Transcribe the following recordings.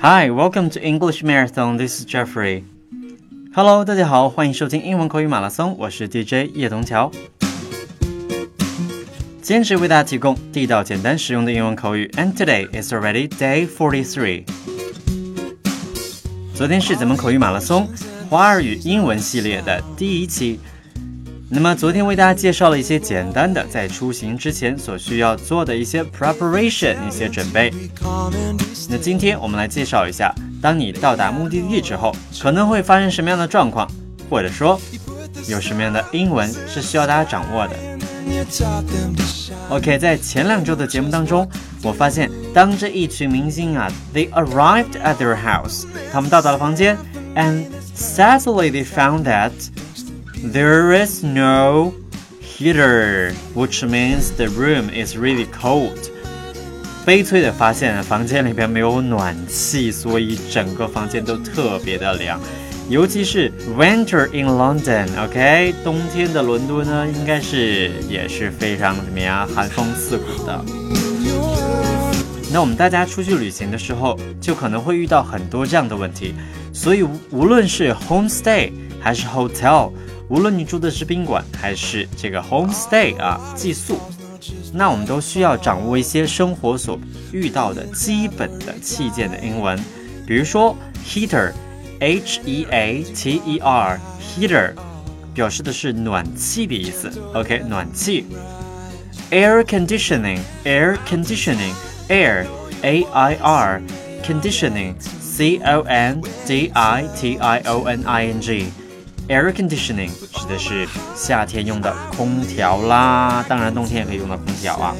Hi, welcome to English Marathon. This is Jeffrey. Hello，大家好，欢迎收听英文口语马拉松，我是 DJ 叶童桥。坚持为大家提供地道、简单、实用的英文口语。And today is already day forty-three. 昨天是咱们口语马拉松华语英文系列的第一期。那么昨天为大家介绍了一些简单的在出行之前所需要做的一些 preparation 一些准备。那今天我们来介绍一下，当你到达目的地之后，可能会发生什么样的状况，或者说有什么样的英文是需要大家掌握的。OK，在前两周的节目当中，我发现当这一群明星啊，they arrived at their house，他们到达了房间，and sadly they found that There is no heater, which means the room is really cold. 悲催的发现，房间里边没有暖气，所以整个房间都特别的凉。尤其是 winter in London，OK，冬天的伦敦呢，应该是也是非常怎么样，寒风刺骨的。那我们大家出去旅行的时候，就可能会遇到很多这样的问题。所以无论是 homestay 还是 hotel。无论你住的是宾馆还是这个 homestay 啊，寄宿，那我们都需要掌握一些生活所遇到的基本的器件的英文。比如说 heater，h e a t e r，heater 表示的是暖气的意思。OK，暖气。air conditioning，air conditioning，air a i r，conditioning，c o n d i t i o n i n g。Air conditioning 指的是夏天用的空调啦，当然冬天也可以用到空调啊。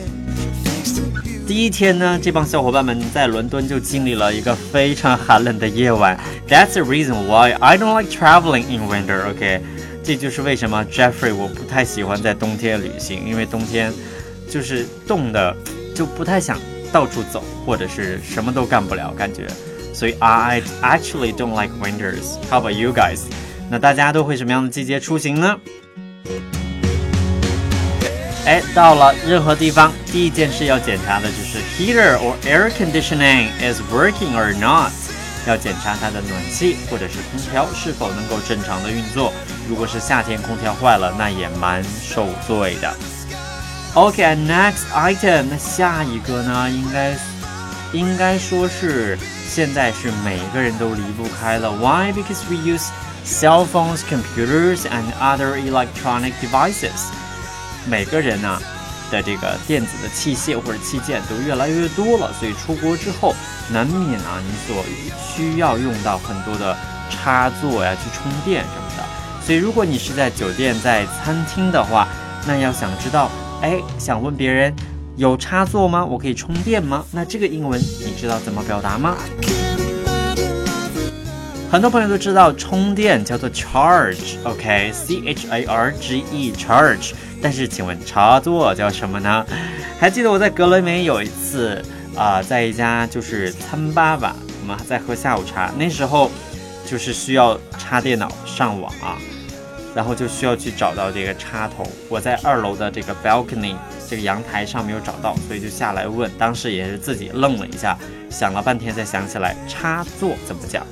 第一天呢，这帮小伙伴们在伦敦就经历了一个非常寒冷的夜晚。That's the reason why I don't like traveling in winter. OK，这就是为什么 Jeffrey 我不太喜欢在冬天旅行，因为冬天就是冻的，就不太想到处走，或者是什么都干不了，感觉。所以 I actually don't like winters. How about you guys? 那大家都会什么样的季节出行呢？哎，到了任何地方，第一件事要检查的就是 heater or air conditioning is working or not，要检查它的暖气或者是空调是否能够正常的运作。如果是夏天空调坏了，那也蛮受罪的。OK，next item，那下一个呢，应该应该说是现在是每个人都离不开了。Why？Because we use cell phones, computers, and other electronic devices。每个人呢的这个电子的器械或者器件都越来越多了，所以出国之后难免啊，你所需要用到很多的插座呀，去充电什么的。所以如果你是在酒店、在餐厅的话，那要想知道，哎，想问别人有插座吗？我可以充电吗？那这个英文你知道怎么表达吗？很多朋友都知道充电叫做 charge，OK，C H A R G E，charge。但是请问插座叫什么呢？还记得我在格雷梅有一次啊，在一家就是餐吧吧，我们在喝下午茶，那时候就是需要插电脑上网啊，然后就需要去找到这个插头。我在二楼的这个 balcony 这个阳台上没有找到，所以就下来问，当时也是自己愣了一下，想了半天才想起来插座怎么讲。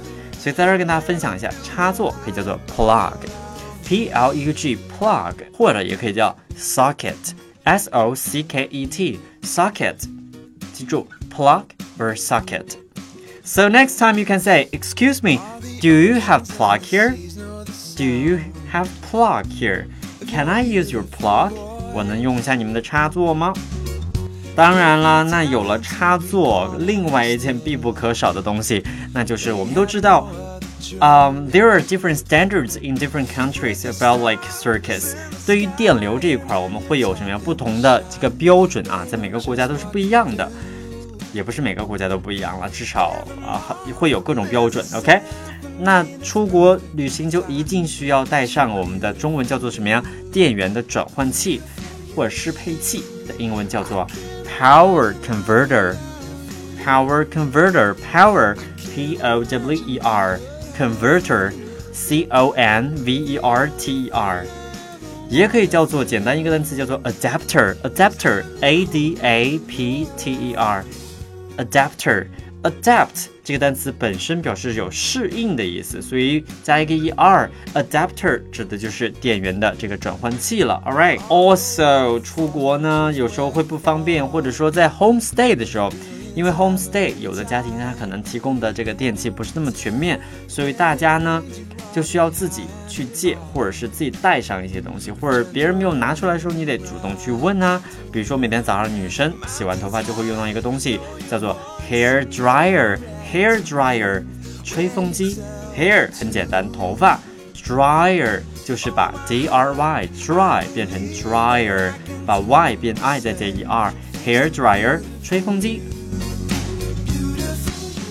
所以在这儿跟大家分享一下，插座可以叫做 plug，P L U G plug，或者也可以叫 socket，S O C K E T，socket。记住 plug or socket。So next time you can say, "Excuse me, do you have plug here? Do you have plug here? Can I use your plug?" 我能用一下你们的插座吗？当然了，那有了插座，另外一件必不可少的东西，那就是我们都知道， 嗯，there are different standards in different countries about like circuits。对于电流这一块，我们会有什么样不同的这个标准啊？在每个国家都是不一样的，也不是每个国家都不一样了，至少啊会有各种标准。OK，那出国旅行就一定需要带上我们的中文叫做什么呀？电源的转换器或者适配器的英文叫做。power converter power converter power p o w e r converter c o n v e r t e r 也可以叫做简单一个单词叫做 adapter adapter a d a p t e r adapter adapt 这个单词本身表示有适应的意思，所以加一个 er，adapter 指的就是电源的这个转换器了。All right，also 出国呢有时候会不方便，或者说在 home stay 的时候。 因为 home stay 有的家庭它可能提供的这个电器不是那么全面，所以大家呢就需要自己去借，或者是自己带上一些东西，或者别人没有拿出来的时候，你得主动去问啊。比如说每天早上女生洗完头发就会用到一个东西，叫做 hair dryer，hair dryer 吹风机，hair 很简单，头发，dryer 就是把 d r y dry 变成 dryer，把 y 变 i 再加 e r，hair dryer 吹风机。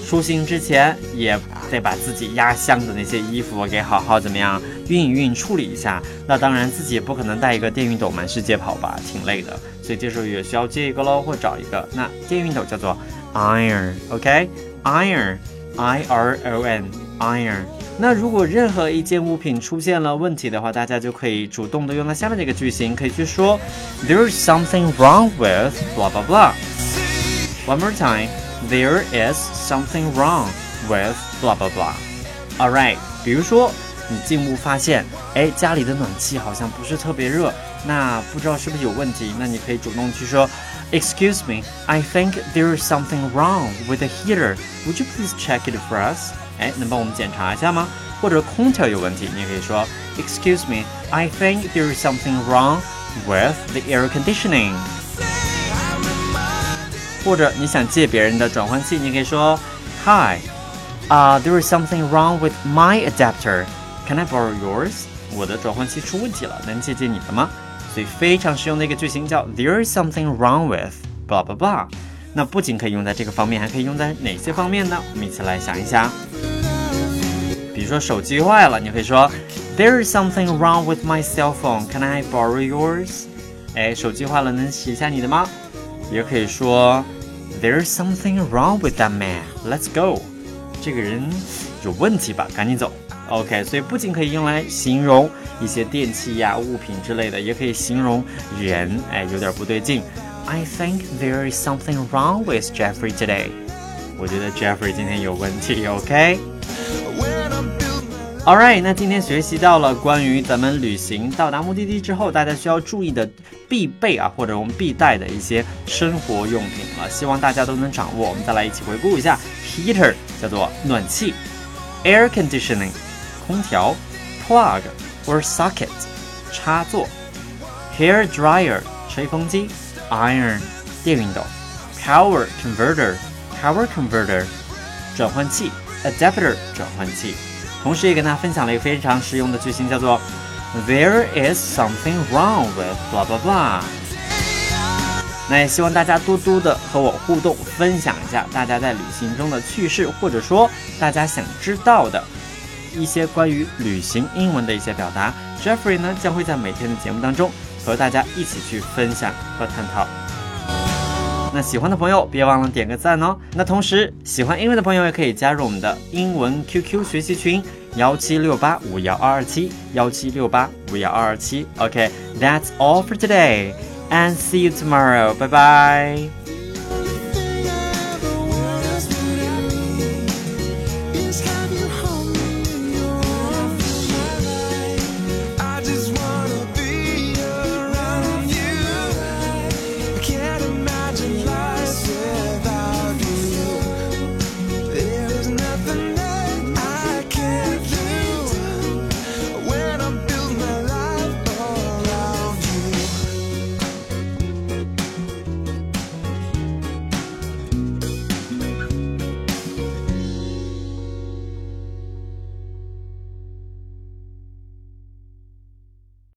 出行之前也得把自己压箱的那些衣服给好好怎么样熨一熨处理一下。那当然自己也不可能带一个电熨斗满世界跑吧，挺累的。所以这时候也需要借一个喽，或找一个。那电熨斗叫做 iron，OK，iron，I R O N，iron。那如果任何一件物品出现了问题的话，大家就可以主动的用到下面这个句型，可以去说 There's something wrong with blah blah blah。One more time。There is something wrong with blah blah blah. All right，比如说你进屋发现，哎，家里的暖气好像不是特别热，那不知道是不是有问题？那你可以主动去说，Excuse me, I think there is something wrong with the heater. Would you please check it for us？哎，能帮我们检查一下吗？或者空调有问题，你也可以说，Excuse me, I think there is something wrong with the air conditioning. 或者你想借别人的转换器，你可以说，Hi，啊，there is something wrong with my adapter. Can I borrow yours？我的转换器出问题了，能借借你的吗？所以非常实用的一个句型叫 There is something wrong with blah blah blah。那不仅可以用在这个方面，还可以用在哪些方面呢？我们一起来想一想。比如说手机坏了，你可以说 There is something wrong with my cell phone. Can I borrow yours？哎，手机坏了，能洗一下你的吗？也可以说。There's something wrong with that man. Let's go. 这个人有问题吧？赶紧走。OK，所以不仅可以用来形容一些电器呀、物品之类的，也可以形容人。哎，有点不对劲。I think there is something wrong with Jeffrey today. 我觉得 Jeffrey 今天有问题。OK。All right，那今天学习到了关于咱们旅行到达目的地之后，大家需要注意的必备啊，或者我们必带的一些生活用品了。希望大家都能掌握。我们再来一起回顾一下：heater 叫做暖气，air conditioning 空调，plug or socket 插座，hair dryer 吹风机，iron 电熨斗，power converter power converter 转换器，adapter 转换器。同时也跟大家分享了一个非常实用的句型，叫做 There is something wrong with blah blah blah。那也希望大家多多的和我互动，分享一下大家在旅行中的趣事，或者说大家想知道的一些关于旅行英文的一些表达。Jeffrey 呢将会在每天的节目当中和大家一起去分享和探讨。那喜欢的朋友别忘了点个赞哦。那同时喜欢英文的朋友也可以加入我们的英文 QQ 学习群幺七六八五幺二二七幺七六八五幺二二七。OK，that's all for today and see you tomorrow. 拜拜